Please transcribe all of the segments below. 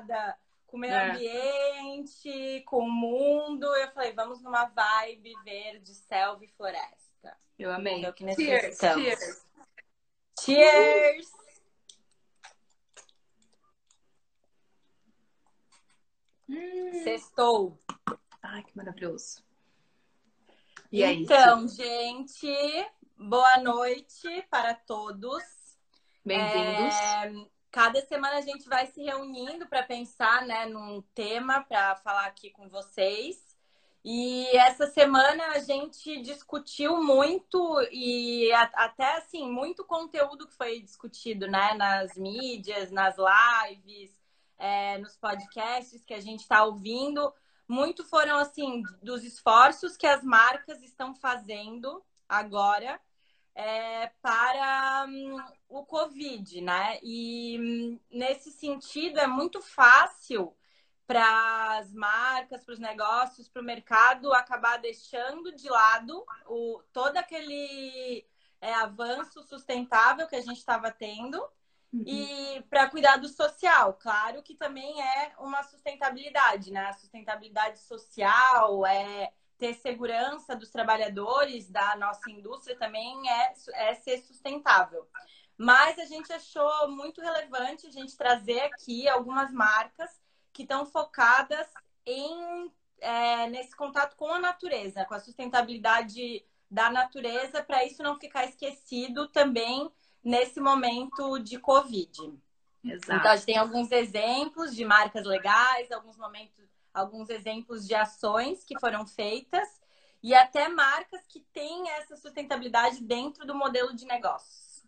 preocupada com o meio é. ambiente, com o mundo. Eu falei, vamos numa vibe verde, selva e floresta. Eu amei. É o que necessitamos. Cheers! Cheers! cheers. Hum. Sextou. Ai, que maravilhoso. E então, gente, boa noite para todos. Bem-vindos. É, cada semana a gente vai se reunindo para pensar né, num tema para falar aqui com vocês. E essa semana a gente discutiu muito e até assim, muito conteúdo que foi discutido né, nas mídias, nas lives, é, nos podcasts que a gente está ouvindo. Muito foram assim dos esforços que as marcas estão fazendo agora é, para um, o Covid, né? E um, nesse sentido é muito fácil para as marcas, para os negócios, para o mercado acabar deixando de lado o, todo aquele é, avanço sustentável que a gente estava tendo Uhum. E para cuidar do social, claro que também é uma sustentabilidade, né? A sustentabilidade social é ter segurança dos trabalhadores da nossa indústria também é, é ser sustentável. Mas a gente achou muito relevante a gente trazer aqui algumas marcas que estão focadas em é, nesse contato com a natureza, com a sustentabilidade da natureza, para isso não ficar esquecido também nesse momento de Covid. Exato. Então, a gente tem alguns exemplos de marcas legais, alguns momentos, alguns exemplos de ações que foram feitas e até marcas que têm essa sustentabilidade dentro do modelo de negócios.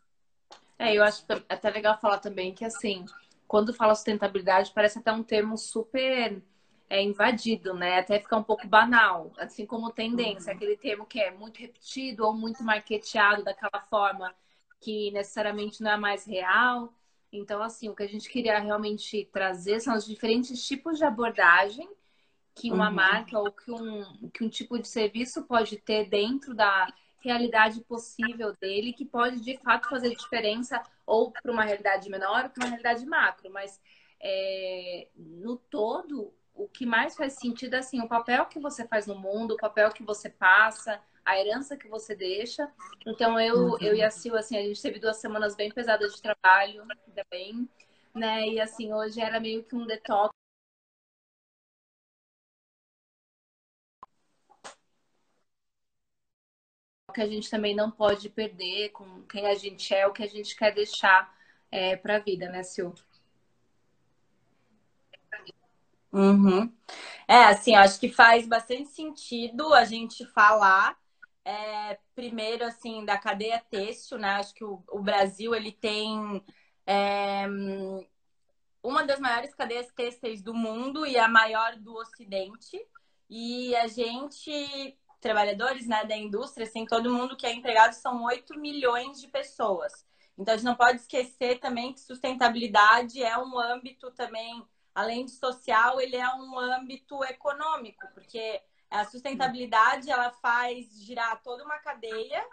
É, eu acho até legal falar também que, assim, quando fala sustentabilidade, parece até um termo super é, invadido, né? Até ficar um pouco banal, assim como tendência, uhum. aquele termo que é muito repetido ou muito marketeado daquela forma que necessariamente não é mais real. Então, assim, o que a gente queria realmente trazer são os diferentes tipos de abordagem que uma uhum. marca ou que um, que um tipo de serviço pode ter dentro da realidade possível dele, que pode de fato fazer diferença ou para uma realidade menor ou para uma realidade macro. Mas é, no todo, o que mais faz sentido é assim, o papel que você faz no mundo, o papel que você passa, a herança que você deixa. Então eu, uhum. eu e a Sil, assim, a gente teve duas semanas bem pesadas de trabalho, ainda bem, né? E assim, hoje era meio que um detox. que a gente também não pode perder com quem a gente é, o que a gente quer deixar é, para a vida, né, Sil? Uhum. É, assim, acho que faz bastante sentido a gente falar é, primeiro, assim, da cadeia têxtil, né? Acho que o, o Brasil, ele tem é, uma das maiores cadeias têxteis do mundo e a maior do Ocidente. E a gente, trabalhadores né, da indústria, assim, todo mundo que é empregado são 8 milhões de pessoas. Então, a gente não pode esquecer também que sustentabilidade é um âmbito também, além de social, ele é um âmbito econômico, porque a sustentabilidade ela faz girar toda uma cadeia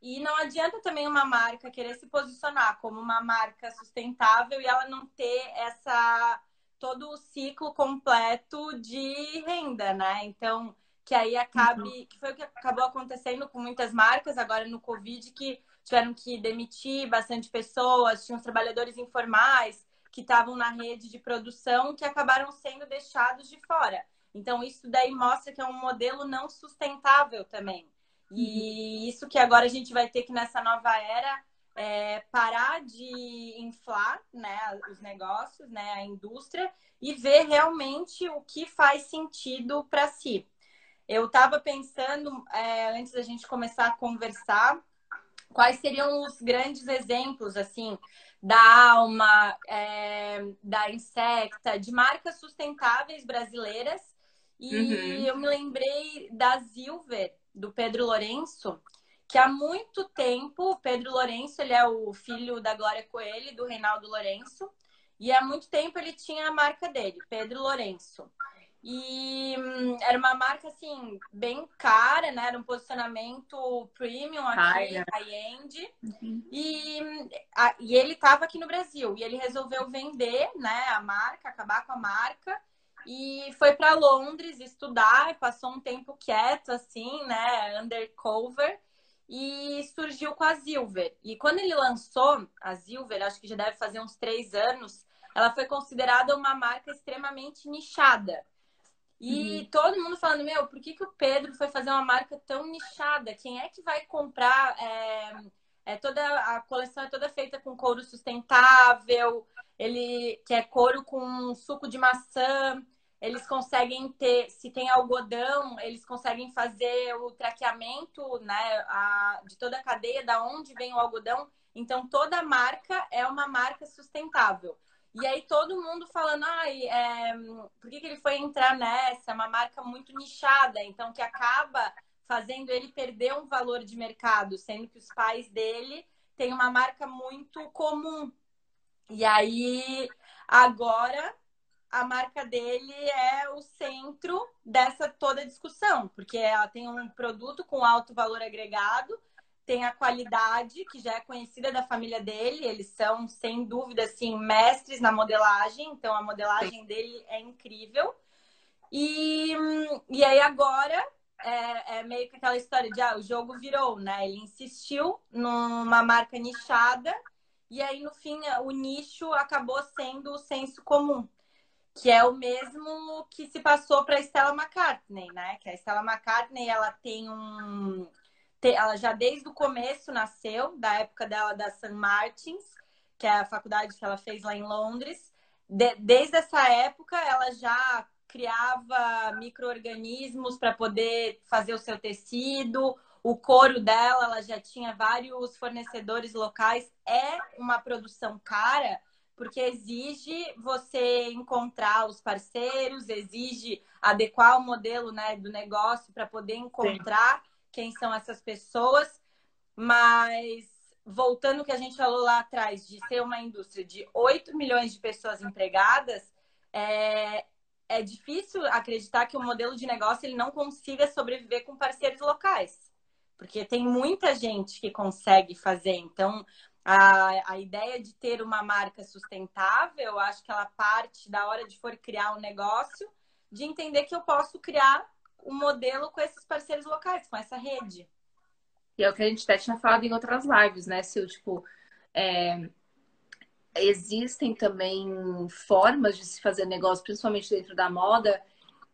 e não adianta também uma marca querer se posicionar como uma marca sustentável e ela não ter essa todo o ciclo completo de renda, né? Então, que aí acabe, uhum. que foi o que acabou acontecendo com muitas marcas agora no Covid, que tiveram que demitir bastante pessoas, tinham os trabalhadores informais que estavam na rede de produção que acabaram sendo deixados de fora. Então, isso daí mostra que é um modelo não sustentável também. E uhum. isso que agora a gente vai ter que, nessa nova era, é, parar de inflar né, os negócios, né, a indústria, e ver realmente o que faz sentido para si. Eu estava pensando, é, antes da gente começar a conversar, quais seriam os grandes exemplos, assim, da Alma, é, da Insecta, de marcas sustentáveis brasileiras e uhum. eu me lembrei da Silver, do Pedro Lourenço, que há muito tempo, o Pedro Lourenço, ele é o filho da Glória Coelho, do Reinaldo Lourenço, e há muito tempo ele tinha a marca dele, Pedro Lourenço. E hum, era uma marca, assim, bem cara, né? Era um posicionamento premium aqui, High, high-end. E, a- e ele estava aqui no Brasil. E ele resolveu vender, né, a marca, acabar com a marca. E foi para Londres estudar, passou um tempo quieto, assim, né, undercover. E surgiu com a Silver. E quando ele lançou a Silver, acho que já deve fazer uns três anos, ela foi considerada uma marca extremamente nichada. E todo mundo falando, meu, por que, que o Pedro foi fazer uma marca tão nichada? Quem é que vai comprar? É, é toda a coleção é toda feita com couro sustentável, ele que é couro com suco de maçã. Eles conseguem ter, se tem algodão, eles conseguem fazer o traqueamento, né, a- de toda a cadeia, da onde vem o algodão. Então toda marca é uma marca sustentável. E aí todo mundo falando, ai, é, por que, que ele foi entrar nessa? É uma marca muito nichada, então que acaba fazendo ele perder um valor de mercado, sendo que os pais dele têm uma marca muito comum. E aí agora a marca dele é o centro dessa toda discussão, porque ela tem um produto com alto valor agregado, tem a qualidade, que já é conhecida da família dele, eles são, sem dúvida, assim, mestres na modelagem, então a modelagem dele é incrível. E, e aí agora é, é meio que aquela história de ah, o jogo virou, né? Ele insistiu numa marca nichada, e aí no fim o nicho acabou sendo o senso comum que é o mesmo que se passou para Stella McCartney, né? Que a Stella McCartney ela tem um, ela já desde o começo nasceu da época dela da St. Martins, que é a faculdade que ela fez lá em Londres. De, desde essa época ela já criava micro-organismos para poder fazer o seu tecido. O couro dela, ela já tinha vários fornecedores locais. É uma produção cara, porque exige você encontrar os parceiros, exige adequar o modelo né, do negócio para poder encontrar Sim. Quem são essas pessoas. Mas voltando ao que a gente falou lá atrás, de ser uma indústria de 8 milhões de pessoas empregadas, é, é difícil acreditar que o modelo de negócio ele não consiga sobreviver com parceiros locais. Porque tem muita gente que consegue fazer. Então, a, a ideia de ter uma marca sustentável, acho que ela parte da hora de for criar um negócio, de entender que eu posso criar um modelo com esses parceiros locais, com essa rede. E é o que a gente até tinha falado em outras lives, né, Sil? Tipo, é, existem também formas de se fazer negócio, principalmente dentro da moda,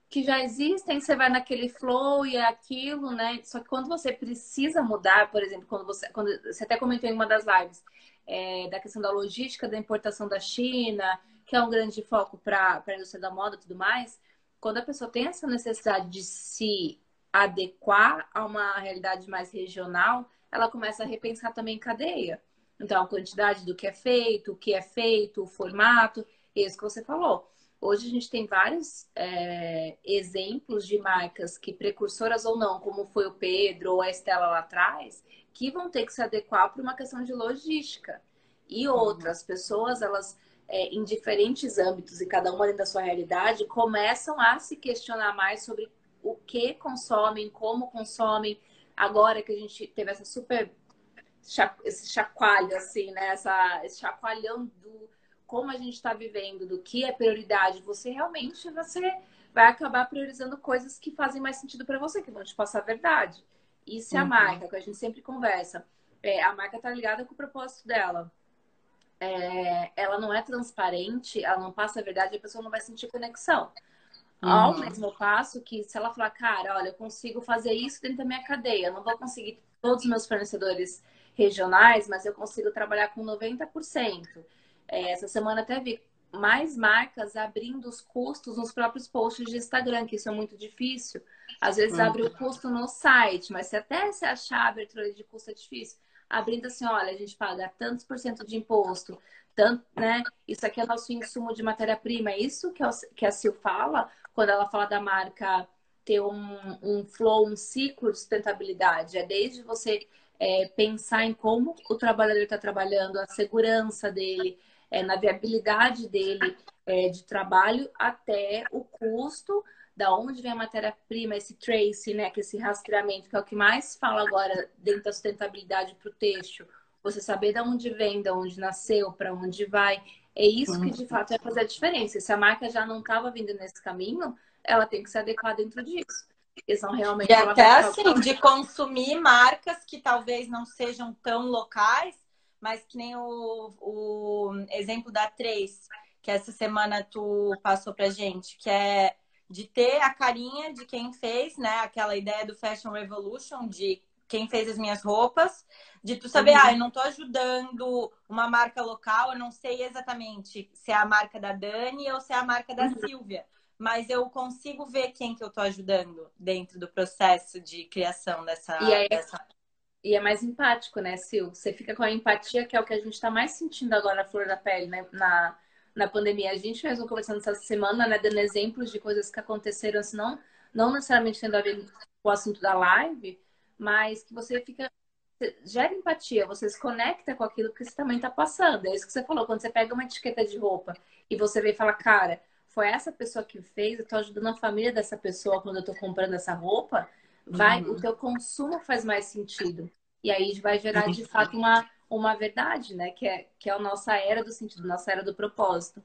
que já existem, você vai naquele flow e é aquilo, né? Só que quando você precisa mudar, por exemplo, quando você, quando você até comentou em uma das lives é, da questão da logística da importação da China, que é um grande foco para a indústria da moda e tudo mais, quando a pessoa tem essa necessidade de se adequar a uma realidade mais regional, ela começa a repensar também cadeia. Então, a quantidade do que é feito, o que é feito, o formato, isso que você falou. Hoje a gente tem vários é, exemplos de marcas que, precursoras ou não, como foi o Pedro ou a Estela lá atrás, que vão ter que se adequar para uma questão de logística. E outras uhum. pessoas, elas, é, em diferentes âmbitos e cada uma dentro da sua realidade, começam a se questionar mais sobre o que consomem, como consomem. Agora que a gente teve essa super esse chacoalho, assim, né? Essa, esse chacoalhão do como a gente está vivendo, do que é prioridade, você realmente você vai acabar priorizando coisas que fazem mais sentido para você, que vão te passar a verdade. Isso é a uhum. marca, que a gente sempre conversa. É, a marca tá ligada com o propósito dela. É, ela não é transparente, ela não passa a verdade, a pessoa não vai sentir conexão. Uhum. Ao mesmo passo que, se ela falar, cara, olha, eu consigo fazer isso dentro da minha cadeia, eu não vou conseguir todos os meus fornecedores regionais, mas eu consigo trabalhar com 90%. É, essa semana até vi mais marcas abrindo os custos nos próprios posts de Instagram, que isso é muito difícil. Às vezes abre o custo no site, mas se até se achar a abertura de custo é difícil. Abrindo assim, olha, a gente paga tantos por cento de imposto, tanto, né? Isso aqui é nosso insumo de matéria-prima. É isso que, a Sil fala quando ela fala da marca ter um, um flow, um ciclo de sustentabilidade. É desde você é, pensar em como o trabalhador está trabalhando, a segurança dele, é, na viabilidade dele é, de trabalho até o custo da onde vem a matéria-prima, esse trace, né, que esse rastreamento, que é o que mais fala agora dentro da sustentabilidade para o texto. Você saber de onde vem, de onde nasceu, para onde vai. É isso que de fato vai fazer a diferença. Se a marca já não estava vindo nesse caminho, ela tem que se adequar dentro disso. Porque são realmente. E até assim, de consumir marcas que talvez não sejam tão locais, mas que nem o, o exemplo da Três, que essa semana tu passou pra gente, que é de ter a carinha de quem fez, né? Aquela ideia do Fashion Revolution, de quem fez as minhas roupas, de tu saber, uhum. ah, eu não tô ajudando uma marca local, eu não sei exatamente se é a marca da Dani ou se é a marca da uhum. Silvia, mas eu consigo ver quem que eu tô ajudando dentro do processo de criação dessa. E, aí, dessa... e é mais empático, né, Sil? Você fica com a empatia, que é o que a gente tá mais sentindo agora na flor da pele, né? Na, na pandemia. A gente mesmo conversando essa semana, né, dando exemplos de coisas que aconteceram, assim, não, não necessariamente tendo a ver com o assunto da live, mas que você fica gera empatia, você se conecta com aquilo que você também está passando. É isso que você falou, quando você pega uma etiqueta de roupa e você vê e fala, cara, foi essa pessoa que fez, eu estou ajudando a família dessa pessoa quando eu estou comprando essa roupa, vai, uhum. o teu consumo faz mais sentido. E aí vai gerar de fato uma, uma verdade, né? Que é, que é a nossa era do sentido, nossa era do propósito.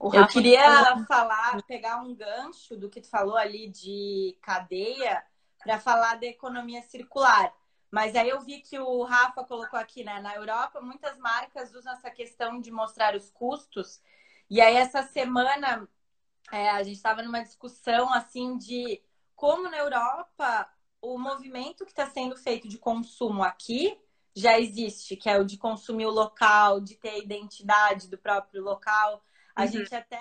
eu queria falar, pegar um gancho do que tu falou ali de cadeia para falar da economia circular. Mas aí eu vi que o Rafa colocou aqui, né? Na Europa, muitas marcas usam essa questão de mostrar os custos. E aí, essa semana, é, a gente estava numa discussão assim de como na Europa o movimento que está sendo feito de consumo aqui já existe, que é o de consumir o local, de ter a identidade do próprio local. A uhum. gente até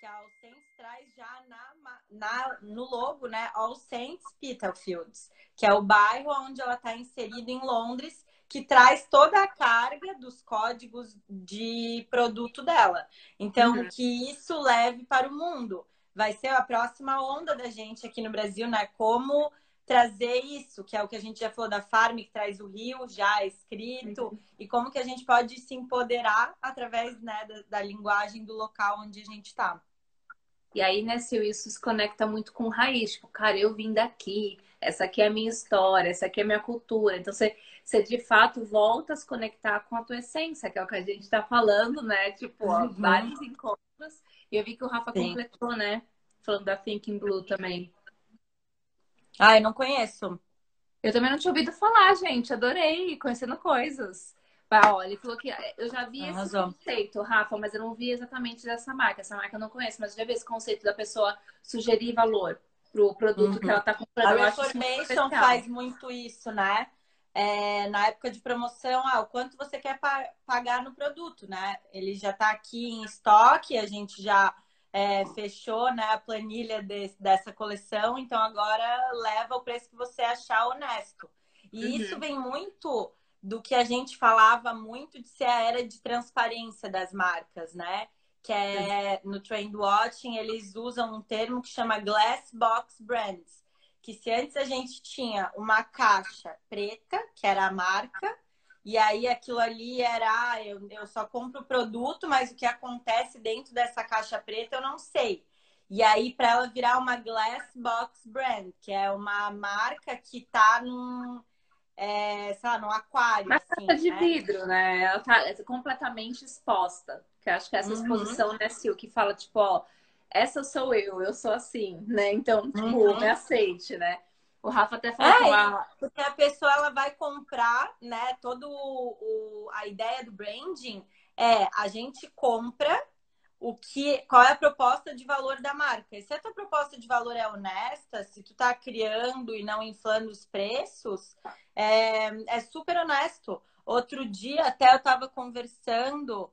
que a All Saints traz já na, na, no logo, né? All Saints Spitalfields, que é o bairro onde ela está inserida em Londres, que traz toda a carga dos códigos de produto dela. Então, uhum. que isso leve para o mundo. Vai ser a próxima onda da gente aqui no Brasil, né? Como trazer isso, que é o que a gente já falou da Farm, que traz o Rio já escrito, uhum. e como que a gente pode se empoderar através né, da, da linguagem do local onde a gente está. E aí, né, Sil, isso se conecta muito com raiz. Tipo, cara, eu vim daqui, essa aqui é a minha história, essa aqui é a minha cultura. Então, você, você de fato volta a se conectar com a tua essência, que é o que a gente está falando, né? Tipo, ó, uhum. vários encontros. E eu vi que o Rafa Sim. completou, né? Falando da Thinking Blue também. Ah, eu não conheço. Eu também não tinha ouvido falar, gente. Adorei, conhecendo coisas. Ah, olha, ele falou que eu já vi Arrasou. esse conceito, Rafa, mas eu não vi exatamente dessa marca. Essa marca eu não conheço, mas eu já vi esse conceito da pessoa sugerir valor pro produto uhum. que ela tá comprando. A Reformation faz muito isso, né? É, na época de promoção, ah, o quanto você quer pa pagar no produto, né? Ele já está aqui em estoque, a gente já é, fechou né, a planilha de, dessa coleção, então agora leva o preço que você achar honesto. E uhum. isso vem muito do que a gente falava muito de ser a era de transparência das marcas, né? Que é no Trend Watching, eles usam um termo que chama Glass Box Brands. Que se antes a gente tinha uma caixa preta, que era a marca, e aí aquilo ali era, ah, eu, eu só compro o produto, mas o que acontece dentro dessa caixa preta eu não sei. E aí, para ela virar uma Glass Box Brand, que é uma marca que está num, é, sei lá, no aquário. Uma assim, caixa de né? vidro, né? Ela tá completamente exposta. Que eu acho que essa uhum. exposição, né, Sil, que fala, tipo, ó, essa sou eu, eu sou assim, né? Então, tipo, uhum. me aceite, né? O Rafa até falou é, porque a pessoa ela vai comprar, né? Todo o, o, a ideia do branding é a gente compra o que, qual é a proposta de valor da marca. E se a tua proposta de valor é honesta, se tu tá criando e não inflando os preços, é, é super honesto. Outro dia até eu estava conversando,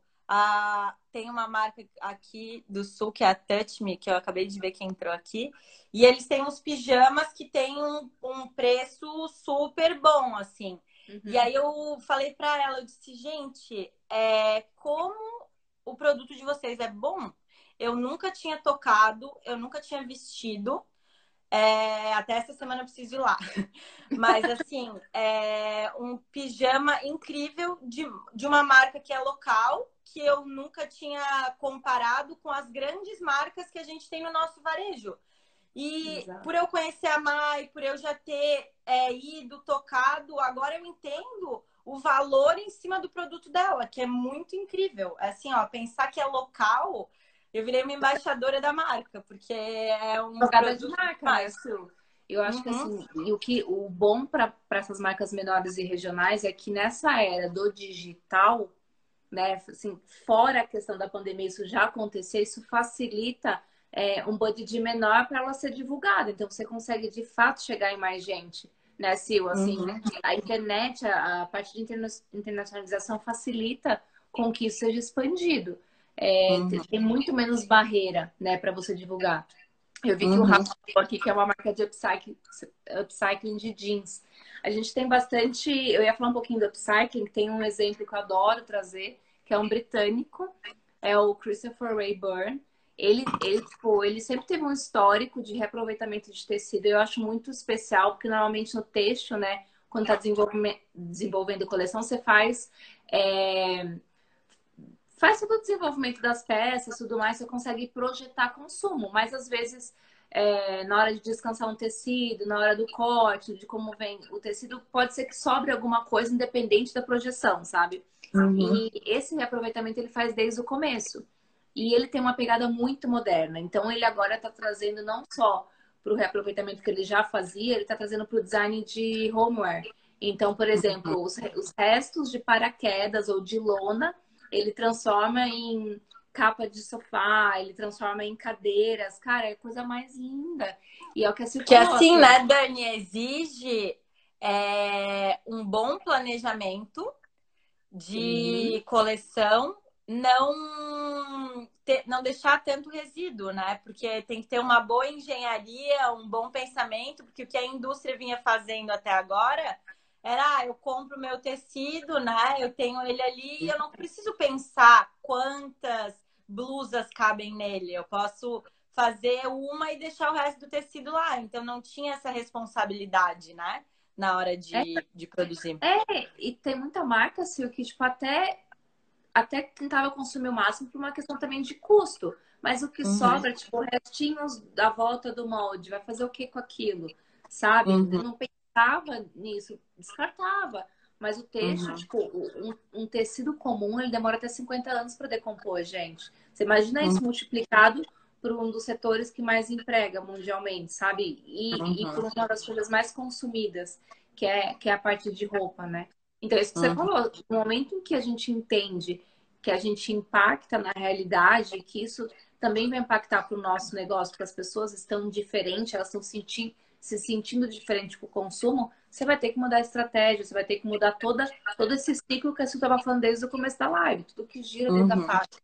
tem uma marca aqui do sul que é a Touch Me, que eu acabei de ver que entrou aqui, e eles têm uns pijamas que tem um, um preço super bom, assim. Uhum. E aí eu falei para ela, eu disse, gente, é, como o produto de vocês é bom. Eu nunca tinha tocado, eu nunca tinha vestido. É, até essa semana eu preciso ir lá. Mas, assim, é um pijama incrível de, de uma marca que é local, que eu nunca tinha comparado com as grandes marcas que a gente tem no nosso varejo. E Exato. por eu conhecer a Mai, por eu já ter é, ido, tocado, agora eu entendo o valor em cima do produto dela, que é muito incrível. Assim, ó, pensar que é local, eu virei uma embaixadora da marca, porque é um Tocada de marca, mais. né, Eu acho uhum. que assim, e o que o bom para essas marcas menores e regionais é que nessa era do digital, né, assim, fora a questão da pandemia, isso já acontecer, isso facilita é, um budget menor para ela ser divulgada. Então você consegue de fato chegar em mais gente né, Sil? Assim, uhum. a internet, a, a parte de interna internacionalização facilita com que isso seja expandido. É, uhum. Tem muito menos barreira, né, para você divulgar. Eu vi que uhum. o Rafa falou aqui que é uma marca de upcycling, upcycling de jeans. A gente tem bastante. Eu ia falar um pouquinho do upcycling, tem um exemplo que eu adoro trazer, que é um britânico, é o Christopher Rayburn ele, ele, tipo, ele sempre teve um histórico de reaproveitamento de tecido. Eu acho muito especial, porque normalmente no texto, né, quando está desenvolvendo coleção, você faz. É, faz todo o desenvolvimento das peças tudo mais, você consegue projetar consumo, mas às vezes. É, na hora de descansar um tecido, na hora do corte, de como vem o tecido, pode ser que sobre alguma coisa independente da projeção, sabe? Uhum. E esse reaproveitamento ele faz desde o começo. E ele tem uma pegada muito moderna. Então, ele agora está trazendo não só para o reaproveitamento que ele já fazia, ele está trazendo para o design de homeware. Então, por exemplo, os, os restos de paraquedas ou de lona, ele transforma em capa de sofá, ele transforma em cadeiras. Cara, é a coisa mais linda. E é o que a Que assim, né, Dani, exige é, um bom planejamento de Sim. coleção não não deixar tanto resíduo, né? Porque tem que ter uma boa engenharia, um bom pensamento, porque o que a indústria vinha fazendo até agora era, ah, eu compro meu tecido, né? Eu tenho ele ali e eu não preciso pensar quantas blusas cabem nele. Eu posso fazer uma e deixar o resto do tecido lá. Então não tinha essa responsabilidade, né? Na hora de, é, de produzir. É, e tem muita marca, assim, que, tipo, até até tentava consumir o máximo por uma questão também de custo. Mas o que uhum. sobra, tipo, restinhos da volta do molde, vai fazer o que com aquilo? Sabe? Uhum. Não pensava nisso, descartava. Mas o texto, uhum. tipo, um, um, tecido comum, ele demora até 50 anos para decompor, gente. Você imagina isso uhum. multiplicado por um dos setores que mais emprega mundialmente, sabe? E, e uhum. por uma das coisas mais consumidas, que é, que é a parte de roupa, né? Então, isso que você uhum. falou, no momento em que a gente entende que a gente impacta na realidade, que isso também vai impactar para o nosso negócio, porque as pessoas estão diferentes, elas estão sentindo, se sentindo diferente com o consumo, você vai ter que mudar a estratégia, você vai ter que mudar toda, todo esse ciclo que a gente estava falando desde o começo da live, tudo que gira dentro uhum. da faixa.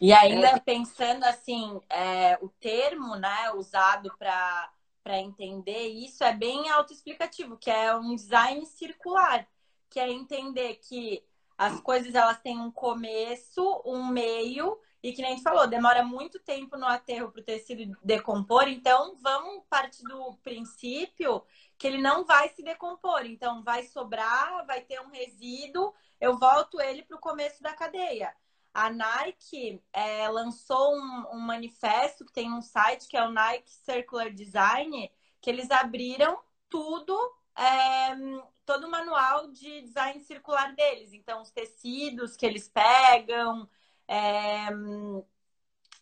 E ainda é... pensando assim, é, o termo né, usado para entender isso é bem autoexplicativo, que é um design circular que é entender que as coisas elas têm um começo, um meio e que nem gente falou, demora muito tempo no aterro para o tecido decompor, então vamos partir do princípio que ele não vai se decompor, então vai sobrar, vai ter um resíduo, eu volto ele para o começo da cadeia. A Nike é, lançou um, um manifesto que tem um site que é o Nike Circular Design, que eles abriram tudo é, todo o manual de design circular deles. Então, os tecidos que eles pegam, é,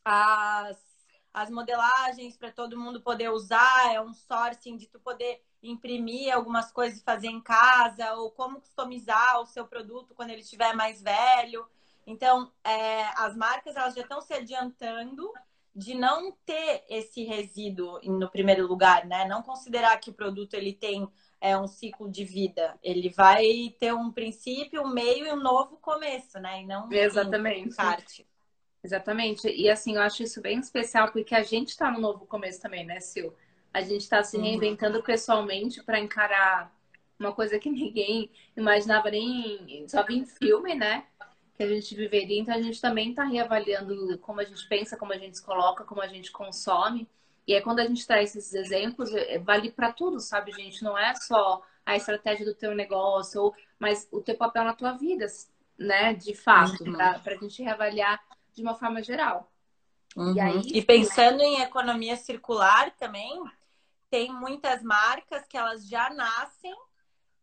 as, as modelagens para todo mundo poder usar, é um sourcing de tu poder imprimir algumas coisas e fazer em casa, ou como customizar o seu produto quando ele estiver mais velho. Então, é, as marcas elas já estão se adiantando de não ter esse resíduo no primeiro lugar, né? Não considerar que o produto ele tem é um ciclo de vida. Ele vai ter um princípio, um meio e um novo começo, né? E não Exatamente. Um kart. Exatamente. E assim, eu acho isso bem especial porque a gente está no novo começo também, né, Sil? A gente está se uhum. reinventando uhum. pessoalmente para encarar uma coisa que ninguém imaginava nem só em filme, né? Que a gente viveria. Então a gente também está reavaliando como a gente pensa, como a gente se coloca, como a gente consome. E aí, quando a gente traz esses exemplos, é, vale para tudo, sabe, gente? Não é só a estratégia do teu negócio, ou, mas o teu papel na tua vida. né, de fato, uhum. para a gente reavaliar de uma forma geral. Uhum. E, aí, e pensando em economia circular também, tem muitas marcas que elas já nascem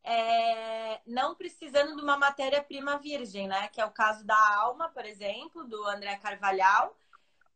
é, não precisando de uma matéria-prima virgem, né? Que é o caso da Alma, por exemplo, do André Carvalhal,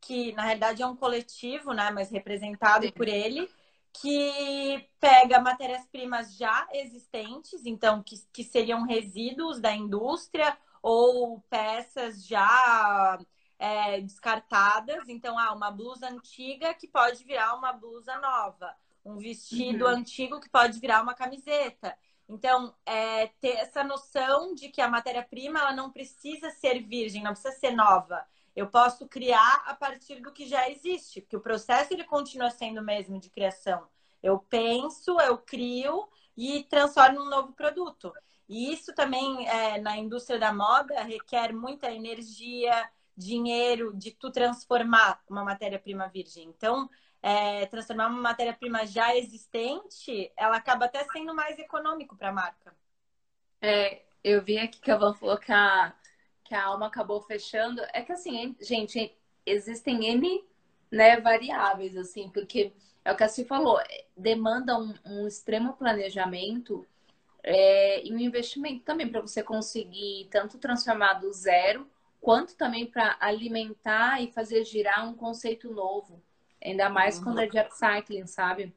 que na realidade é um coletivo, né? Mas representado Sim. por ele, que pega matérias-primas já existentes, então que, que seriam resíduos da indústria ou peças já é, descartadas. Então, há ah, uma blusa antiga que pode virar uma blusa nova, um vestido uhum. antigo que pode virar uma camiseta. Então, é, ter essa noção de que a matéria-prima ela não precisa ser virgem, não precisa ser nova. Eu posso criar a partir do que já existe, porque o processo ele continua sendo o mesmo de criação. Eu penso, eu crio e transformo num novo produto. E isso também é, na indústria da moda requer muita energia, dinheiro de tu transformar uma matéria-prima virgem. Então, é, transformar uma matéria-prima já existente, ela acaba até sendo mais econômico para a marca. É, eu vi aqui que a Van falou que a, que a alma acabou fechando. É que assim, gente, existem N né, variáveis, assim, porque é o que a Cia falou, demanda um, um extremo planejamento é, e um investimento também para você conseguir tanto transformar do zero, quanto também para alimentar e fazer girar um conceito novo. Ainda mais uhum. quando é de upcycling, sabe?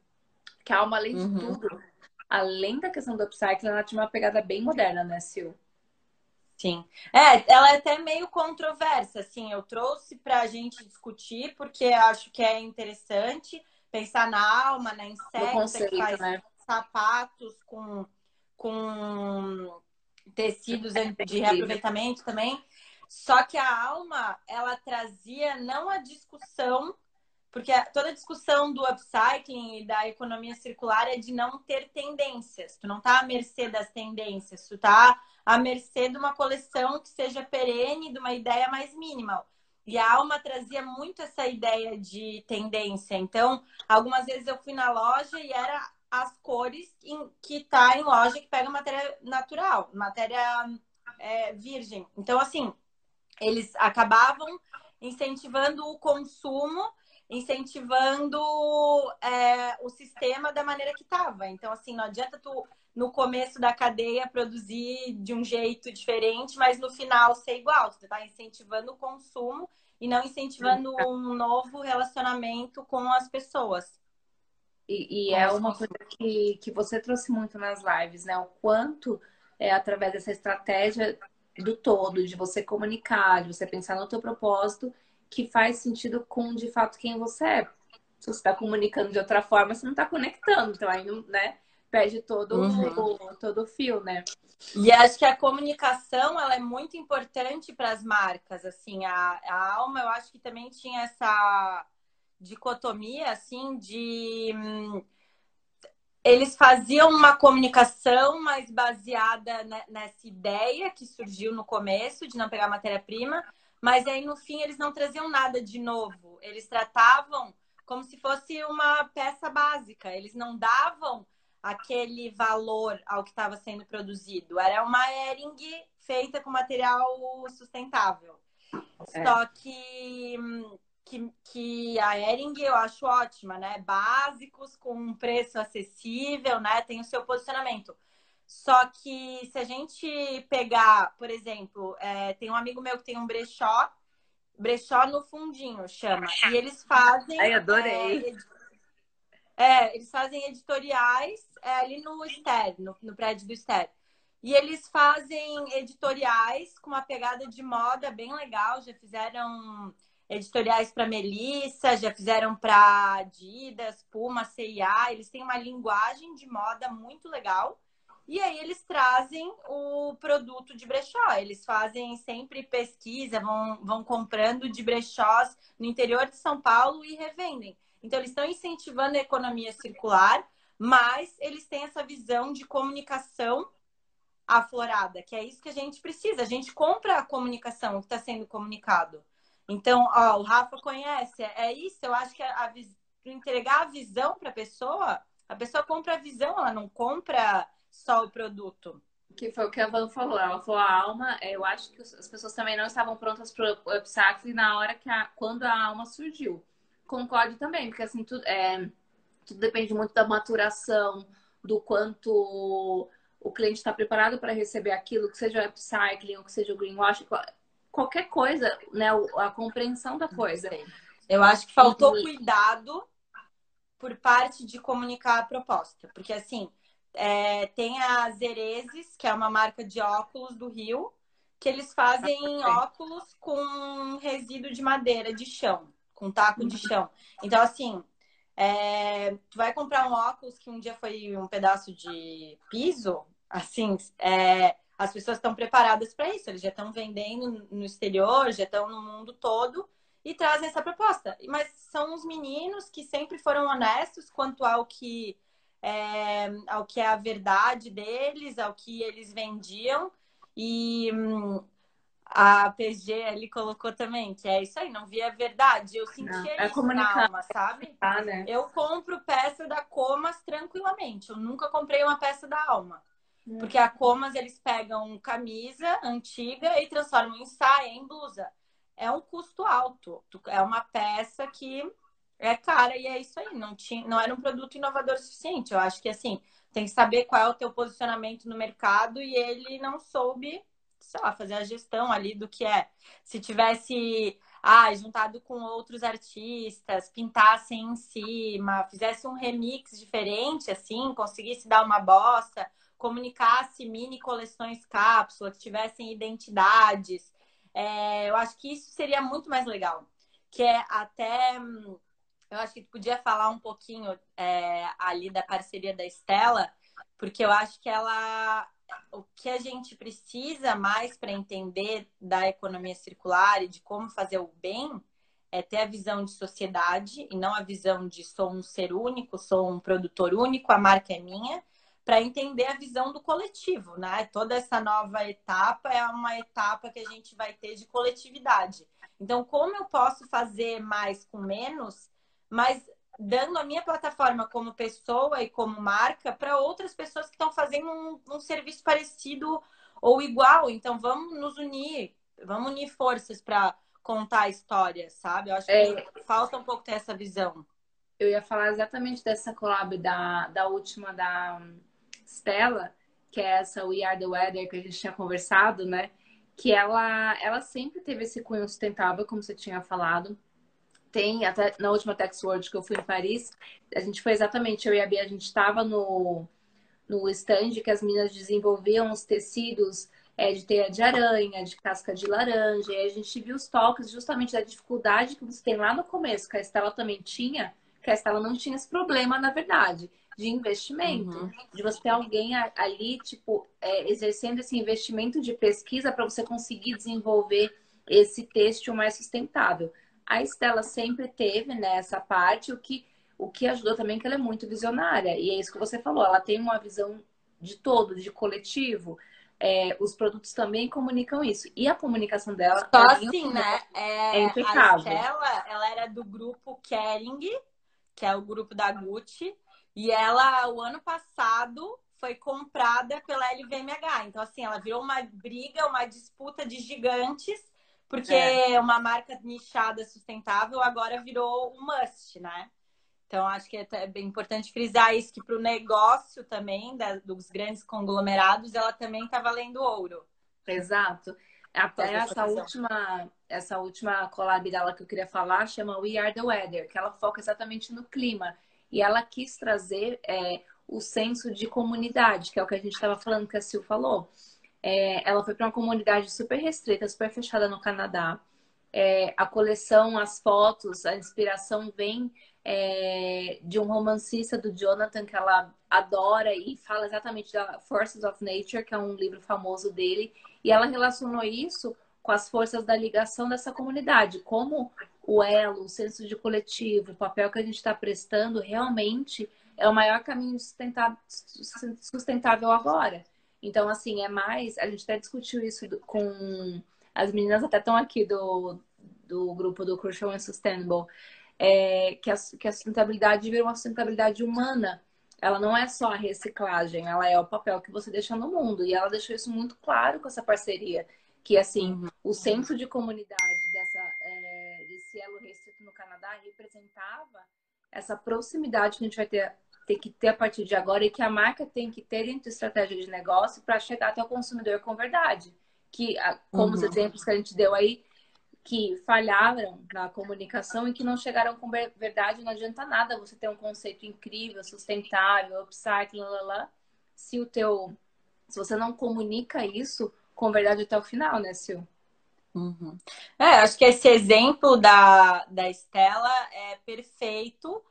Que a alma, além de uhum. tudo, além da questão do upcycling, ela tinha uma pegada bem moderna, né, Sil? Sim. É, ela é até meio controversa, assim. Eu trouxe para a gente discutir, porque acho que é interessante pensar na alma, na insecta, que faz né? sapatos com, com tecidos de reaproveitamento também. Só que a alma, ela trazia não a discussão porque toda a discussão do upcycling e da economia circular é de não ter tendências. Tu não tá à mercê das tendências, tu tá à mercê de uma coleção que seja perene, de uma ideia mais mínima. E a Alma trazia muito essa ideia de tendência. Então, algumas vezes eu fui na loja e era as cores que tá em loja que pega matéria natural, matéria é, virgem. Então, assim, eles acabavam incentivando o consumo incentivando é, o sistema da maneira que estava. Então, assim, não adianta tu, no começo da cadeia, produzir de um jeito diferente, mas no final ser igual. Tu está incentivando o consumo e não incentivando um novo relacionamento com as pessoas. E, e é uma coisa que, que você trouxe muito nas lives, né? O quanto, é, através dessa estratégia do todo, de você comunicar, de você pensar no teu propósito, que faz sentido com de fato quem você é. Se você está comunicando de outra forma, você não está conectando, então aí não, né? Perde todo, uhum. o, todo o fio, né? E acho que a comunicação ela é muito importante para as marcas. Assim, a, a Alma, eu acho que também tinha essa dicotomia, assim, de hum, eles faziam uma comunicação mais baseada nessa ideia que surgiu no começo de não pegar matéria-prima, mas aí no fim eles não traziam nada de novo. Eles tratavam como se fosse uma peça básica. Eles não davam aquele valor ao que estava sendo produzido. Era uma Ering feita com material sustentável. É. Só que, que, que a Ering eu acho ótima, né? Básicos, com um preço acessível, né? Tem o seu posicionamento. Só que se a gente pegar, por exemplo, é, tem um amigo meu que tem um brechó, brechó no fundinho chama, e eles fazem. Ai, adorei. É, é eles fazem editoriais é, ali no Ster, no, no prédio do Ster. E eles fazem editoriais com uma pegada de moda bem legal. Já fizeram editoriais para Melissa, já fizeram para Adidas, Puma, CIA. Eles têm uma linguagem de moda muito legal. E aí eles trazem o produto de brechó. Eles fazem sempre pesquisa, vão, vão comprando de brechós no interior de São Paulo e revendem. Então eles estão incentivando a economia circular, mas eles têm essa visão de comunicação aflorada, que é isso que a gente precisa. A gente compra a comunicação que está sendo comunicado. Então, ó, o Rafa conhece, é isso. Eu acho que a, a entregar a visão para a pessoa, a pessoa compra a visão, ela não compra só o produto. Que foi o que a Van falou. Ela falou a alma, é, eu acho que as pessoas também não estavam prontas para o upcycling na hora que a, quando a alma surgiu. Concordo também, porque assim, tudo, é, tudo depende muito da maturação, do quanto o cliente está preparado para receber aquilo, que seja o upcycling ou que seja o greenwashing, qualquer coisa, né? A compreensão da coisa. Eu acho que faltou cuidado por parte de comunicar a proposta. Porque, assim, é, tem a Zerezes, que é uma marca de óculos do Rio, que eles fazem óculos com resíduo de madeira de chão, com taco de chão. Então, assim, é, tu vai comprar um óculos que um dia foi um pedaço de piso, assim, é, as pessoas estão preparadas para isso, eles já estão vendendo no exterior, já estão no mundo todo e trazem essa proposta. Mas são os meninos que sempre foram honestos quanto ao que é, ao que é a verdade deles, ao que eles vendiam. E hum, a PG ele colocou também, que é isso aí, não via a verdade. Eu sentia é isso na alma, sabe? Ah, né? Eu compro peça da Comas tranquilamente. Eu nunca comprei uma peça da Alma. É. Porque a Comas, eles pegam camisa antiga e transformam em saia, em blusa. É um custo alto. É uma peça que é cara e é isso aí. Não, tinha, não era um produto inovador suficiente. Eu acho que, assim, tem que saber qual é o teu posicionamento no mercado e ele não soube, sei lá, fazer a gestão ali do que é. Se tivesse ah, juntado com outros artistas, pintassem em cima, fizesse um remix diferente, assim, conseguisse dar uma bossa, comunicasse mini coleções cápsula, que tivessem identidades. É, eu acho que isso seria muito mais legal. Que é até. Eu acho que tu podia falar um pouquinho é, ali da parceria da Estela, porque eu acho que ela. O que a gente precisa mais para entender da economia circular e de como fazer o bem é ter a visão de sociedade e não a visão de sou um ser único, sou um produtor único, a marca é minha para entender a visão do coletivo, né? Toda essa nova etapa é uma etapa que a gente vai ter de coletividade. Então, como eu posso fazer mais com menos, mas dando a minha plataforma como pessoa e como marca para outras pessoas que estão fazendo um, um, serviço parecido ou igual. Então, vamos nos unir, vamos unir forças para contar a história, sabe? Eu acho é... que falta um pouco ter essa visão. Eu ia falar exatamente dessa collab da, da última da Stella, que é essa We Are the Weather que a gente tinha conversado, né? Que ela, ela sempre teve esse cunho sustentável, como você tinha falado. Tem, até na última Tex World que eu fui em Paris, a gente foi exatamente, eu e a Bia, a gente estava no, no stand que as meninas desenvolviam os tecidos é, de teia de aranha, de casca de laranja, e a gente viu os toques justamente da dificuldade que você tem lá no começo, que a Estela também tinha, que a Estela não tinha esse problema, na verdade de investimento, uhum. de você ter alguém ali, tipo, é, exercendo esse investimento de pesquisa para você conseguir desenvolver esse têxtil mais sustentável. A Estela sempre teve nessa né, parte, o que, o que ajudou também que ela é muito visionária. E é isso que você falou, ela tem uma visão de todo, de coletivo. É, os produtos também comunicam isso. E a comunicação dela. Só assim, né? É, é impecável. A Estela, ela era do grupo Kering, que é o grupo da Gucci. E ela, o ano passado, foi comprada pela LVMH. Então, assim, ela virou uma briga, uma disputa de gigantes, porque é. uma marca nichada sustentável agora virou um must, né? Então, acho que é bem importante frisar isso, que para o negócio também, da, dos grandes conglomerados, ela também está valendo ouro. Exato. Até essa última, essa última collab dela que eu queria falar chama We Are the Weather, que ela foca exatamente no clima. E ela quis trazer é, o senso de comunidade, que é o que a gente estava falando, que a Sil falou. É, ela foi para uma comunidade super restrita, super fechada no Canadá. É, a coleção, as fotos, a inspiração vem é, de um romancista do Jonathan que ela adora e fala exatamente da Forces of Nature, que é um livro famoso dele. E ela relacionou isso com as forças da ligação dessa comunidade, como o elo, o senso de coletivo, o papel que a gente está prestando realmente é o maior caminho sustentável agora. Então, assim, é mais. A gente até discutiu isso com. As meninas até estão aqui do, do grupo do Crucial and Sustainable. É, que, a, que a sustentabilidade vira uma sustentabilidade humana. ela não é só a reciclagem, ela é o papel que você deixa no mundo. E ela deixou isso muito claro com essa parceria. Que, assim, uhum. o centro de comunidade dessa, é, desse elo restrito no Canadá representava essa proximidade que a gente vai ter, ter que ter a partir de agora e que a marca tem que ter dentro da estratégia de negócio para chegar até o consumidor com verdade. Que, como uhum. os exemplos que a gente deu aí, que falharam na comunicação e que não chegaram com verdade, não adianta nada você ter um conceito incrível, sustentável, upcycle, lá, lá, lá, se o teu se você não comunica isso com verdade até o final, né, Sil? Uhum. É, acho que esse exemplo da, da Estela é perfeito,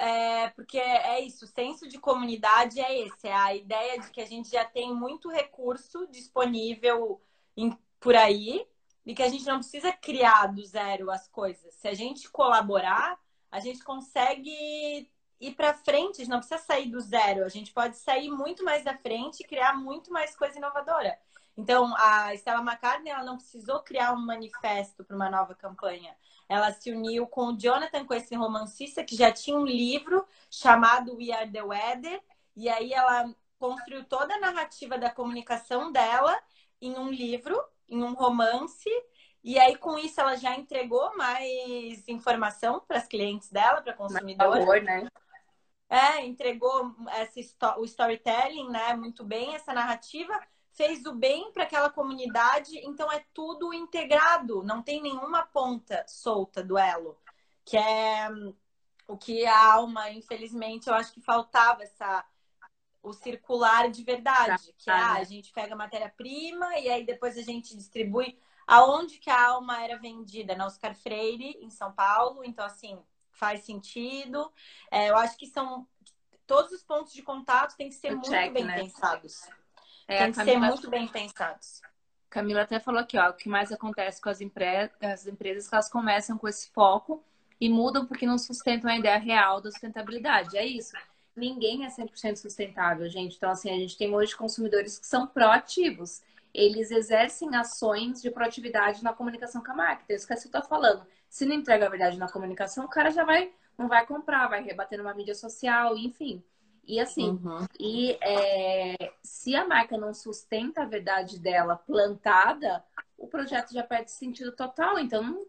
é, porque é isso, o senso de comunidade é esse, é a ideia de que a gente já tem muito recurso disponível em, por aí, e que a gente não precisa criar do zero as coisas. Se a gente colaborar, a gente consegue ir para frente, a gente não precisa sair do zero, a gente pode sair muito mais da frente e criar muito mais coisa inovadora. Então, a Stella McCartney ela não precisou criar um manifesto para uma nova campanha. Ela se uniu com o Jonathan, com esse romancista que já tinha um livro chamado We Are the Weather, e aí ela construiu toda a narrativa da comunicação dela em um livro em um romance. E aí, com isso, ela já entregou mais informação para as clientes dela, para consumidores. Favor, né? É, entregou essa, o storytelling, né? Muito bem, essa narrativa. Fez o bem para aquela comunidade. Então, é tudo integrado. Não tem nenhuma ponta solta do elo. Que é o que a alma, infelizmente, eu acho que faltava essa o circular de verdade, que é, ah, a gente pega matéria-prima e aí depois a gente distribui aonde que a alma era vendida, na Oscar Freire, em São Paulo. Então, assim, faz sentido. É, eu acho que são todos os pontos de contato têm que ser o muito check, bem né? pensados. É, tem que Camila... ser muito bem pensados. Camila até falou aqui, ó, o que mais acontece com as, empre... as empresas que elas começam com esse foco e mudam porque não sustentam a ideia real da sustentabilidade. É isso ninguém é 100% sustentável, gente. Então, assim, a gente tem hoje consumidores que são proativos. Eles exercem ações de proatividade na comunicação com a marca. Então, isso que você está falando. Se não entrega a verdade na comunicação, o cara já vai, não vai comprar, vai rebater numa mídia social, enfim. E assim, uhum. e é, se a marca não sustenta a verdade dela plantada, o projeto já perde sentido total. Então, não,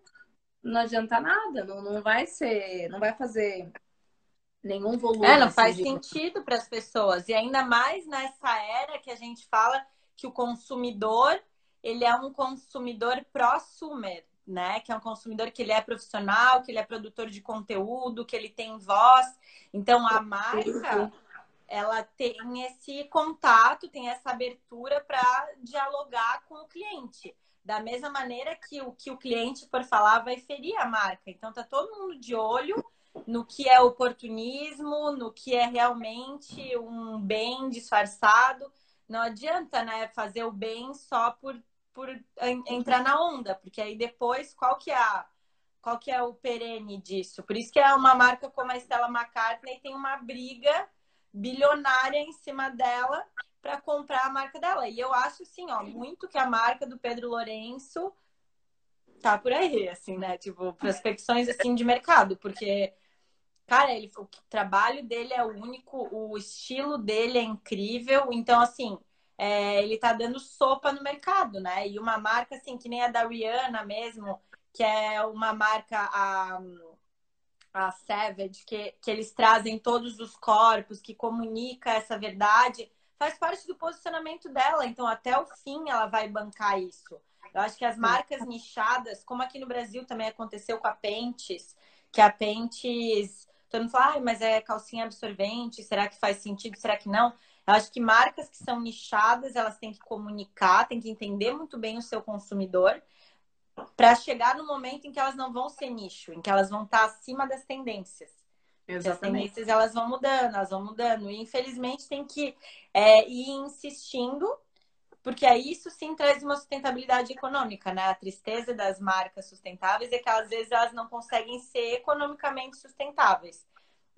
não adianta nada, não, não vai ser, não vai fazer nenhum volume. É, não assim, faz sentido para as pessoas. E ainda mais nessa era que a gente fala que o consumidor, ele é um consumidor prosumer, né? Que é um consumidor que ele é profissional, que ele é produtor de conteúdo, que ele tem voz. Então a marca ela tem esse contato, tem essa abertura para dialogar com o cliente. Da mesma maneira que o que o cliente for falar vai ferir a marca. Então tá todo mundo de olho no que é oportunismo, no que é realmente um bem disfarçado. Não adianta, né, fazer o bem só por, por entrar na onda, porque aí depois qual que é a, qual que é o perene disso? Por isso que é uma marca como a Stella McCartney tem uma briga bilionária em cima dela para comprar a marca dela. E eu acho assim, ó, muito que a marca do Pedro Lourenço tá por aí, assim, né? Tipo, prospecções assim de mercado, porque Cara, ele, o trabalho dele é único, o estilo dele é incrível. Então, assim, é, ele tá dando sopa no mercado, né? E uma marca, assim, que nem a da Rihanna mesmo, que é uma marca, a, a Savage, que, que eles trazem todos os corpos, que comunica essa verdade, faz parte do posicionamento dela. Então, até o fim, ela vai bancar isso. Eu acho que as marcas nichadas, como aqui no Brasil também aconteceu com a Pentes, que a Pentes Todo mundo fala, ah, mas é calcinha absorvente, será que faz sentido, será que não? Eu acho que marcas que são nichadas, elas têm que comunicar, têm que entender muito bem o seu consumidor, para chegar no momento em que elas não vão ser nicho, em que elas vão estar acima das tendências. Exatamente. As tendências elas vão mudando, elas vão mudando. E infelizmente tem que é, ir insistindo porque aí isso sim traz uma sustentabilidade econômica, né? A tristeza das marcas sustentáveis é que às vezes elas não conseguem ser economicamente sustentáveis,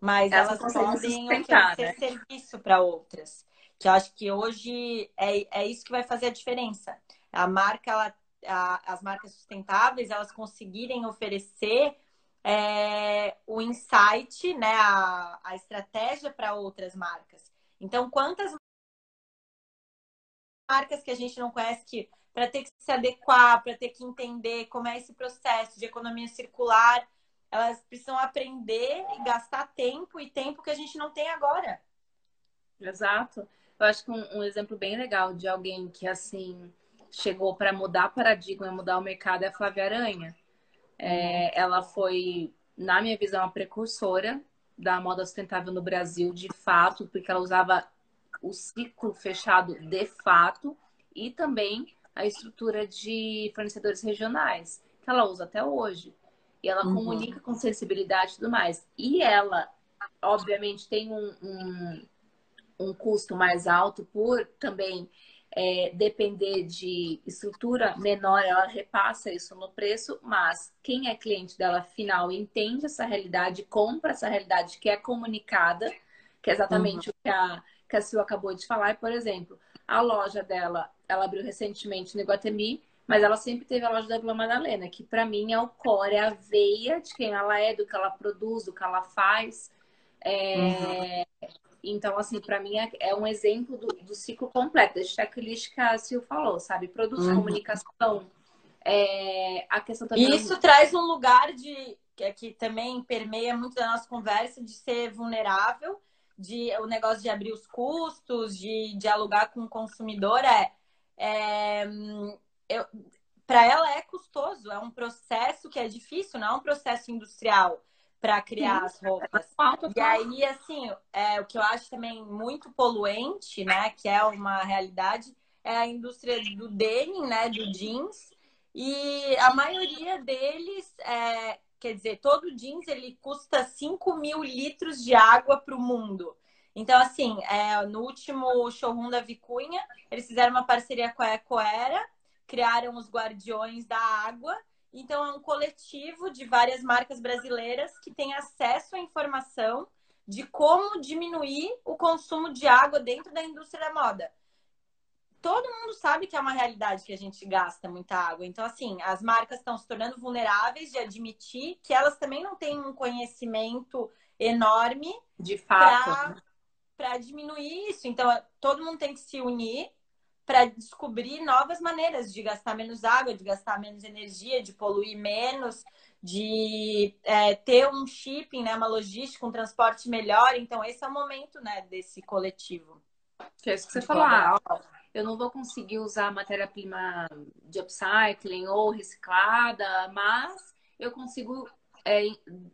mas elas, elas podem oferecer né? serviço para outras. Que eu acho que hoje é, é isso que vai fazer a diferença. A marca, ela, a, as marcas sustentáveis, elas conseguirem oferecer é, o insight, né, a, a estratégia para outras marcas. Então, quantas marcas que a gente não conhece que para ter que se adequar, para ter que entender como é esse processo de economia circular, elas precisam aprender e gastar tempo e tempo que a gente não tem agora. Exato. Eu acho que um, um exemplo bem legal de alguém que assim chegou para mudar paradigma, mudar o mercado é a Flávia Aranha. É, ela foi, na minha visão, a precursora da moda sustentável no Brasil, de fato, porque ela usava o ciclo fechado de fato e também a estrutura de fornecedores regionais, que ela usa até hoje. E ela uhum. comunica com sensibilidade e tudo mais. E ela, obviamente, tem um, um, um custo mais alto por também é, depender de estrutura menor, ela repassa isso no preço, mas quem é cliente dela final entende essa realidade, compra essa realidade que é comunicada, que é exatamente uhum. o que a, que a Sil acabou de falar. E, por exemplo, a loja dela, ela abriu recentemente no Iguatemi, mas ela sempre teve a loja da Vila Madalena, que para mim é o core, é a veia de quem ela é, do que ela produz, do que ela faz. É, uhum. Então, assim, para mim é, é, um exemplo do, do ciclo completo, da checklist que a Sil falou, sabe? Produto, uhum. comunicação, é, a questão também... E isso traz um lugar de... Que, que também permeia muito da nossa conversa de ser vulnerável, de o negócio de abrir os custos, de dialogar com o consumidor, é... é para ela é custoso, é um processo que é difícil, não é um processo industrial para criar Sim. as roupas. E aí, assim, é, o que eu acho também muito poluente, né, que é uma realidade, é a indústria do denim, né, do jeans. E a maioria deles, é, quer dizer, todo jeans ele custa 5 mil litros de água para o mundo. Então, assim, é, no último showroom da Vicunha, eles fizeram uma parceria com a Ecoera, criaram os Guardiões da Água, então, é um coletivo de várias marcas brasileiras que tem acesso à informação de como diminuir o consumo de água dentro da indústria da moda. Todo mundo sabe que é uma realidade que a gente gasta muita água. Então, assim, as marcas estão se tornando vulneráveis de admitir que elas também não têm um conhecimento enorme de fato para diminuir isso. Então, todo mundo tem que se unir para descobrir novas maneiras de gastar menos água, de gastar menos energia, de poluir menos, de é, ter um shipping, né, uma logística, um transporte melhor. Então, esse é o momento né, desse coletivo. Que é isso que você falou. Ah, eu não vou conseguir usar matéria-prima de upcycling ou reciclada, mas eu consigo é,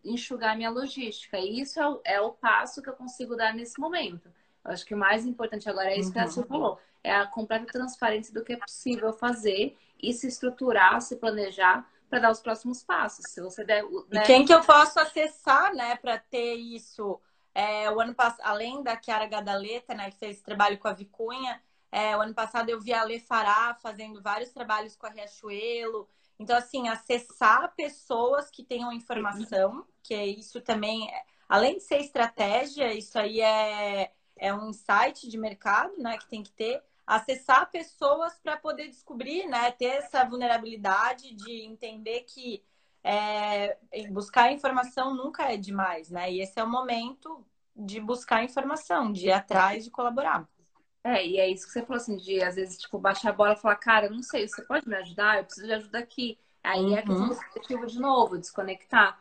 enxugar minha logística. E isso é o, é o passo que eu consigo dar nesse momento. Eu acho que o mais importante agora é isso que a Sil uhum. falou é a completa transparência do que é possível fazer e se estruturar, se planejar para dar os próximos passos. Se você der, né? E quem que eu posso acessar, né, para ter isso? É, o ano passado, além da Chiara Gadaleta, né, que fez esse trabalho com a Vicunha, é, o ano passado eu vi a Lê Fará fazendo vários trabalhos com a Riachuelo. Então, assim, acessar pessoas que tenham informação, que é isso também, além de ser estratégia, isso aí é, é um insight de mercado, né, que tem que ter acessar pessoas para poder descobrir, né? Ter essa vulnerabilidade de entender que é, buscar informação nunca é demais, né? E esse é o momento de buscar informação, de ir atrás, de colaborar. É, e é isso que você falou assim, de às vezes, tipo, baixar a bola e falar, cara, não sei, você pode me ajudar? Eu preciso de ajuda aqui. Aí uhum. é a questão do objetivo de novo, desconectar.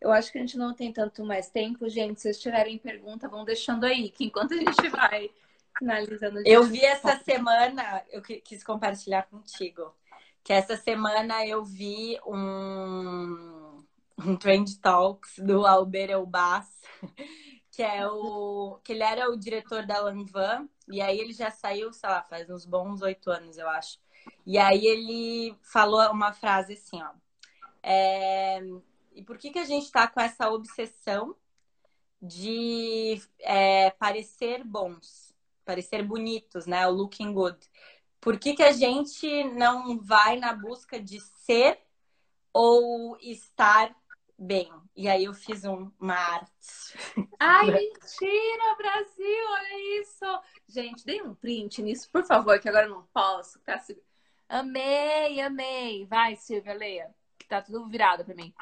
Eu acho que a gente não tem tanto mais tempo, gente. Se vocês tiverem pergunta, vão deixando aí, que enquanto a gente vai Finalizando. Eu vi essa semana, eu quis compartilhar contigo, que essa semana eu vi um, um Trend Talks do Albert Elbaz, que é o que ele era o diretor da Lanvin, e aí ele já saiu, sei lá, faz uns bons oito anos, eu acho. E aí ele falou uma frase assim, ó. É, e por que, que a gente está com essa obsessão de é, parecer bons? Parecer bonitos, né? O looking good. Por que, que a gente não vai na busca de ser ou estar bem? E aí eu fiz um, uma arte. Ai, mentira, Brasil, olha isso! Gente, dê um print nisso, por favor, que agora eu não posso. Tá... Amei, amei. Vai, Silvia, leia. Que tá tudo virado pra mim.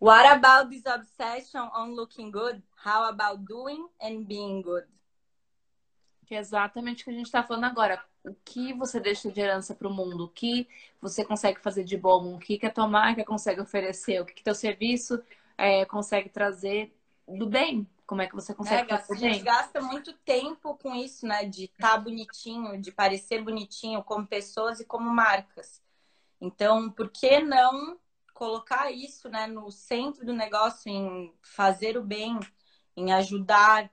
What about this obsession on looking good? How about doing and being good? Que é exatamente o que a gente está falando agora. O que você deixa de herança para o mundo? O que você consegue fazer de bom? O que, que a tua marca consegue oferecer? O que, que teu serviço é, consegue trazer do bem? Como é que você consegue é, fazer A gente gasta muito tempo com isso, né? De estar tá bonitinho, de parecer bonitinho como pessoas e como marcas. Então, por que não colocar isso né, no centro do negócio, em fazer o bem, em ajudar?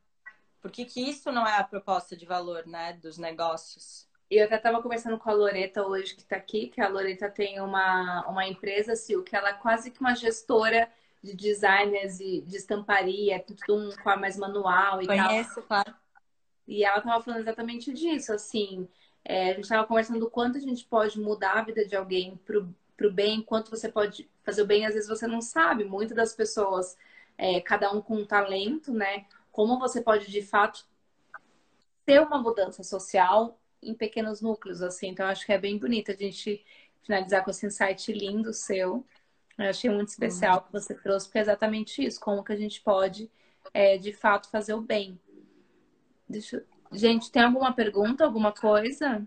Por que, que isso não é a proposta de valor né, dos negócios? Eu até estava conversando com a Loreta hoje, que está aqui, que a Loreta tem uma, uma empresa, Sil, que ela é quase que uma gestora de designers e de estamparia, tudo um forma mais manual e Conheço, tal. claro. E ela estava falando exatamente disso, assim. É, a gente estava conversando do quanto a gente pode mudar a vida de alguém para o bem, quanto você pode fazer o bem, às vezes você não sabe. Muitas das pessoas, é, cada um com um talento, né? Como você pode, de fato, ter uma mudança social em pequenos núcleos, assim. Então, acho que é bem bonito a gente finalizar com esse insight lindo seu. Eu achei muito especial que você trouxe, porque é exatamente isso, como que a gente pode, é, de fato, fazer o bem. Deixa... Gente, tem alguma pergunta, alguma coisa?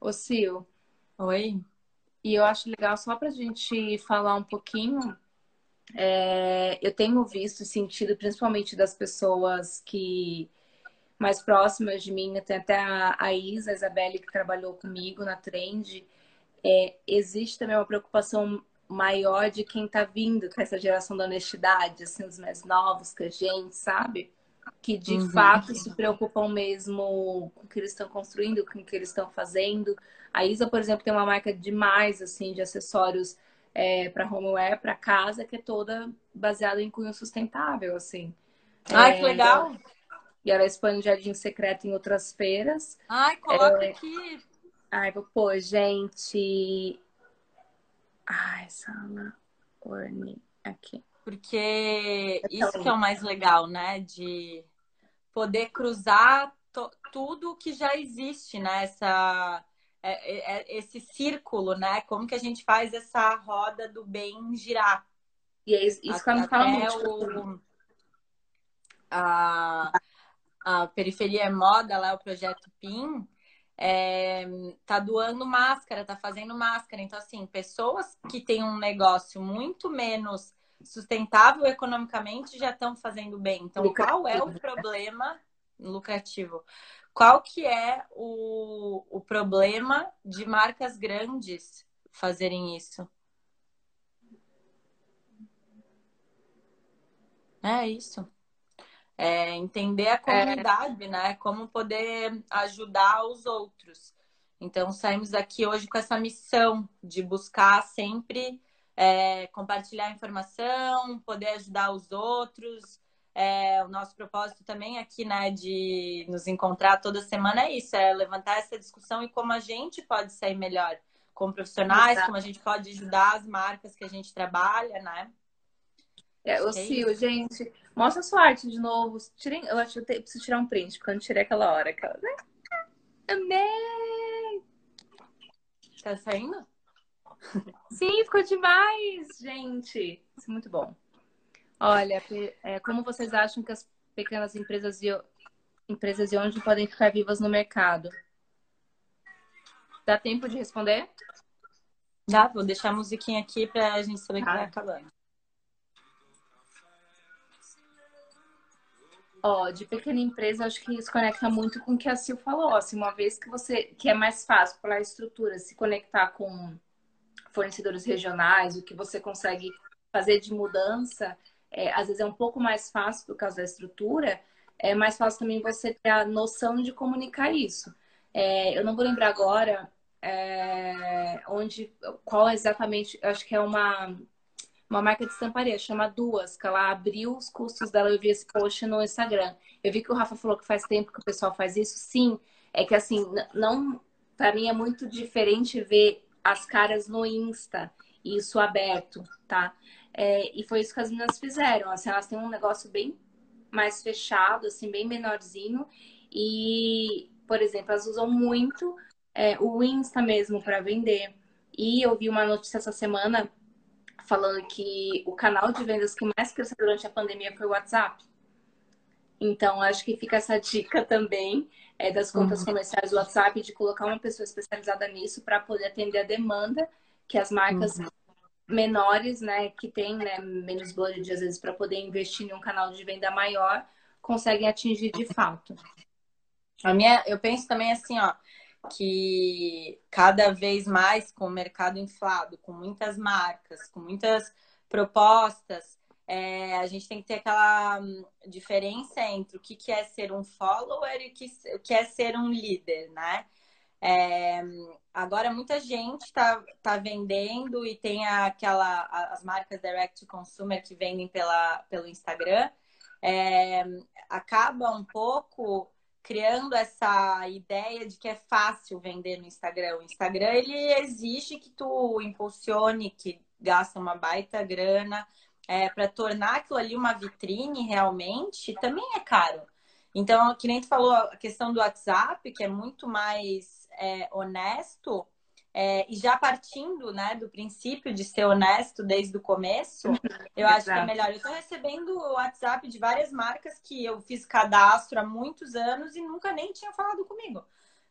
Ô, Sil. Oi. E eu acho legal, só para a gente falar um pouquinho, é, eu tenho visto e sentido, principalmente das pessoas que mais próximas de mim, tem até a, a Isa, a Isabelle, que trabalhou comigo na Trend, é, existe também uma preocupação maior de quem está vindo com essa geração da honestidade, assim, os mais novos que a gente, sabe? Que de uhum. fato se preocupam mesmo com o que eles estão construindo, com o que eles estão fazendo. A Isa, por exemplo, tem uma marca demais assim de acessórios é, para homeware, para casa, que é toda baseada em cunho sustentável, assim. Ai, é, que legal! E ela expande Jardim Secreto em outras feiras. Ai, coloca é... aqui. Ai, pô, gente. Ai, sala. Orne. Aqui. Porque então... isso que é o mais legal, né? De poder cruzar tudo que já existe, né? Essa, é, é, é, esse círculo, né? Como que a gente faz essa roda do bem girar? E é isso, isso que ela fala muito. O, a, a Periferia é Moda, lá o projeto PIN, é, tá doando máscara, tá fazendo máscara. Então, assim, pessoas que têm um negócio muito menos sustentável economicamente já estão fazendo bem. Então, lucrativo. qual é o problema lucrativo? Qual que é o, o problema de marcas grandes fazerem isso? É isso. É entender a comunidade, é. né? Como poder ajudar os outros. Então, saímos aqui hoje com essa missão de buscar sempre é, compartilhar informação, poder ajudar os outros. É, o nosso propósito também aqui, né, de nos encontrar toda semana é isso, é levantar essa discussão e como a gente pode sair melhor como profissionais, Exato. como a gente pode ajudar as marcas que a gente trabalha, né? É, o Sil, gente, mostra a sua arte de novo. Tirem, eu acho que eu preciso tirar um print, porque eu não tirei aquela hora. Aquela... Né? Amei! Tá saindo? Sim, ficou demais, gente. Isso é muito bom. Olha, é, como vocês acham que as pequenas empresas e empresas de onde podem ficar vivas no mercado? Dá tempo de responder? Dá, vou deixar a musiquinha aqui para a gente saber que vai acabando. Ó, de pequena empresa, acho que isso conecta muito com o que a Sil falou. Assim, uma vez que você que é mais fácil falar estrutura, se conectar com fornecedores regionais, o que você consegue fazer de mudança, é, às vezes é um pouco mais fácil por causa da estrutura, é mais fácil também você ter a noção de comunicar isso. É, eu não vou lembrar agora é, onde, qual exatamente, acho que é uma, uma marca de estamparia, chama Duas, que ela abriu os custos dela, eu vi esse post no Instagram. Eu vi que o Rafa falou que faz tempo que o pessoal faz isso, sim, é que assim, não, para mim é muito diferente ver as caras no Insta, isso aberto, tá? É, e foi isso que as meninas fizeram, assim, elas têm um negócio bem mais fechado, assim, bem menorzinho, e, por exemplo, elas usam muito é, o Insta mesmo para vender. E eu vi uma notícia essa semana falando que o canal de vendas que mais cresceu durante a pandemia foi o WhatsApp. Então, acho que fica essa dica também é, das contas uhum. comerciais do WhatsApp de colocar uma pessoa especializada nisso para poder atender a demanda que as marcas uhum. menores, né, que têm né, menos budget às vezes para poder investir em um canal de venda maior, conseguem atingir de fato. A minha, eu penso também assim, ó, que cada vez mais com o mercado inflado, com muitas marcas, com muitas propostas, é, a gente tem que ter aquela hum, diferença entre o que, é ser um follower e o que, o que é ser um líder, né? É, agora muita gente está tá vendendo e tem aquela as marcas direct to consumer que vendem pela, pelo Instagram é, acaba um pouco criando essa ideia de que é fácil vender no Instagram. O Instagram ele exige que tu impulsione, que gasta uma baita grana é, para tornar aquilo ali uma vitrine realmente, também é caro. Então, que nem tu falou, a questão do WhatsApp, que é muito mais é, honesto, é, e já partindo né, do princípio de ser honesto desde o começo, eu acho que é melhor. Eu estou recebendo WhatsApp de várias marcas que eu fiz cadastro há muitos anos e nunca nem tinha falado comigo.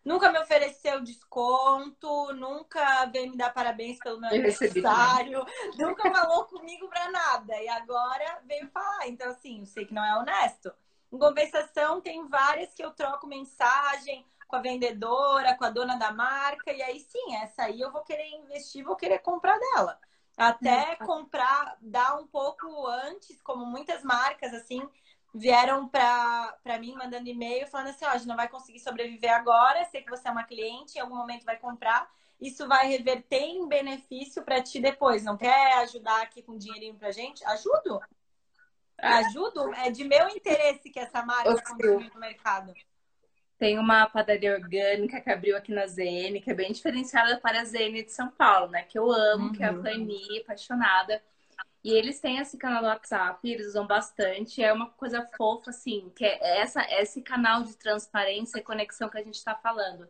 Nunca me ofereceu desconto, nunca veio me dar parabéns pelo meu aniversário, nunca falou comigo para nada. E agora veio falar. Então, assim, eu sei que não é honesto. Em compensação, tem várias que eu troco mensagem com a vendedora, com a dona da marca, e aí sim, essa aí eu vou querer investir, vou querer comprar dela. Até comprar, dar um pouco antes, como muitas marcas, assim, vieram para mim mandando e-mail falando assim: ó, a gente não vai conseguir sobreviver agora, sei que você é uma cliente, em algum momento vai comprar, isso vai reverter em benefício para ti depois. Não quer ajudar aqui com dinheirinho pra gente? Ajudo! Ajudo? É de meu interesse que essa marca continue no mercado. Tem uma padaria orgânica que abriu aqui na ZN, que é bem diferenciada para a ZN de São Paulo, né? Que eu amo, uhum. que é a uhum. apaixonada. E eles têm esse canal no WhatsApp, eles usam bastante. É uma coisa fofa, assim, que é essa, esse canal de transparência e conexão que a gente está falando.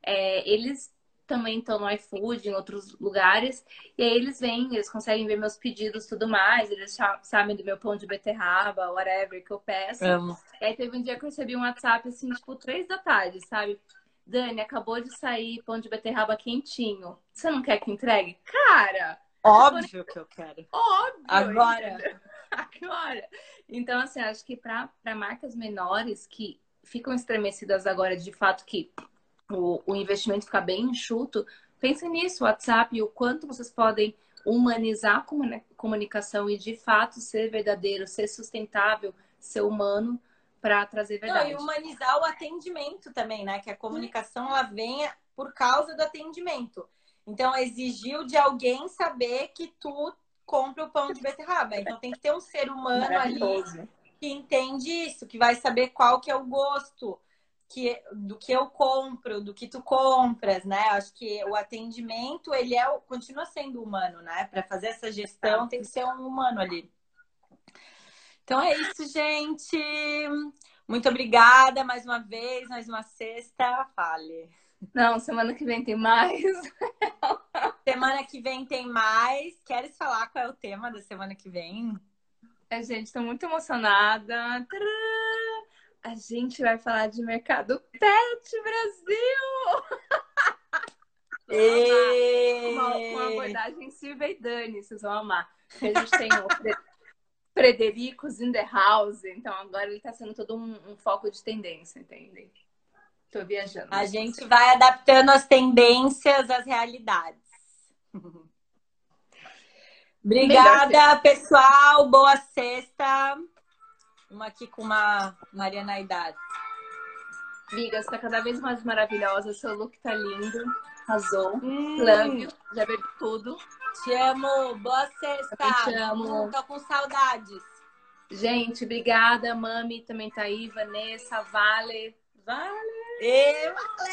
É, eles também estão no iFood, em outros lugares. E aí eles vêm, eles conseguem ver meus pedidos e tudo mais. Eles sabem do meu pão de beterraba, whatever que eu peço. Amo. E aí teve um dia que eu recebi um WhatsApp, assim, tipo, três da tarde, sabe? Dani, acabou de sair pão de beterraba quentinho. Você não quer que entregue? Cara! Óbvio que eu quero. Óbvio! Agora! Agora! Então, assim, acho que para marcas menores que ficam estremecidas agora de fato que o, o investimento ficar bem enxuto, pensem nisso, WhatsApp, o quanto vocês podem humanizar a comunicação e de fato ser verdadeiro, ser sustentável, ser humano para trazer verdade. Não, e humanizar o atendimento também, né? Que a comunicação ela venha por causa do atendimento. Então exigiu de alguém saber que tu compra o pão de beterraba. Então tem que ter um ser humano ali que entende isso, que vai saber qual que é o gosto, que, do que eu compro, do que tu compras, né? Acho que o atendimento, ele é, continua sendo humano, né? Para fazer essa gestão tem que ser um humano ali. Então é isso, gente. Muito obrigada mais uma vez, mais uma sexta. Fale. Não, semana que vem tem mais. semana que vem tem mais. Queres falar qual é o tema da semana que vem? É, gente, estou muito emocionada. Tcharam! a gente vai falar de mercado pet Brasil! uma, uma abordagem Silvia e Dani, vocês vão amar. A gente tem o in the house, então agora ele está sendo todo um, um, foco de tendência, entende? Viajando. A gente vai adaptando as tendências às realidades. Obrigada, pessoal. Boa sexta. Uma aqui com uma Mariana Idade. Amiga, você tá cada vez mais maravilhosa. Seu look tá lindo. Arrasou. Hum. Love Já bebi tudo. Te amo. Boa sexta. Eu te amo. Tô com saudades. Gente, obrigada. Mami também tá aí. Vanessa, Vale. Vale. E, vale.